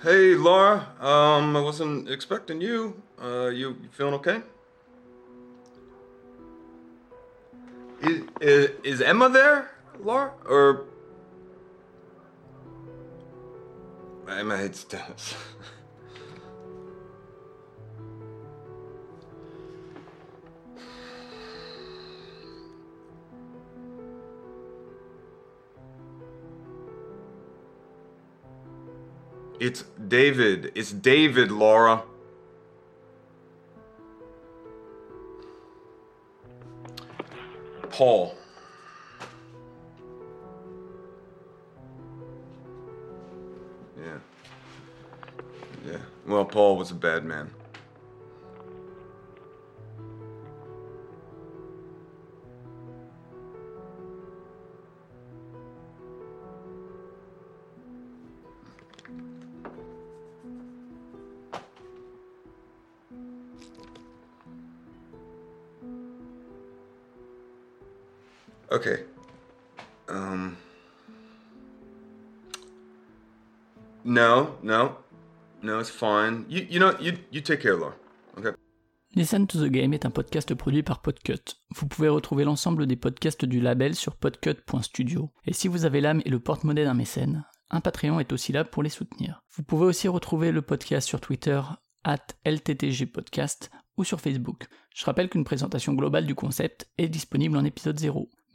Hey, Laura. Um, I wasn't expecting you. Uh, you, feeling okay? Is, is, is Emma there, Laura? Or. Emma hates Dennis. It's David. It's David, Laura. Paul. Yeah. Yeah. Well, Paul was a bad man. Okay. Um. No, no, no, it's fine. You, you know, you, you take care, Laura. Okay. Listen to the Game est un podcast produit par Podcut. Vous pouvez retrouver l'ensemble des podcasts du label sur podcut.studio. Et si vous avez l'âme et le porte-monnaie d'un mécène, un Patreon est aussi là pour les soutenir. Vous pouvez aussi retrouver le podcast sur Twitter, at LTTGpodcast ou sur Facebook. Je rappelle qu'une présentation globale du concept est disponible en épisode 0.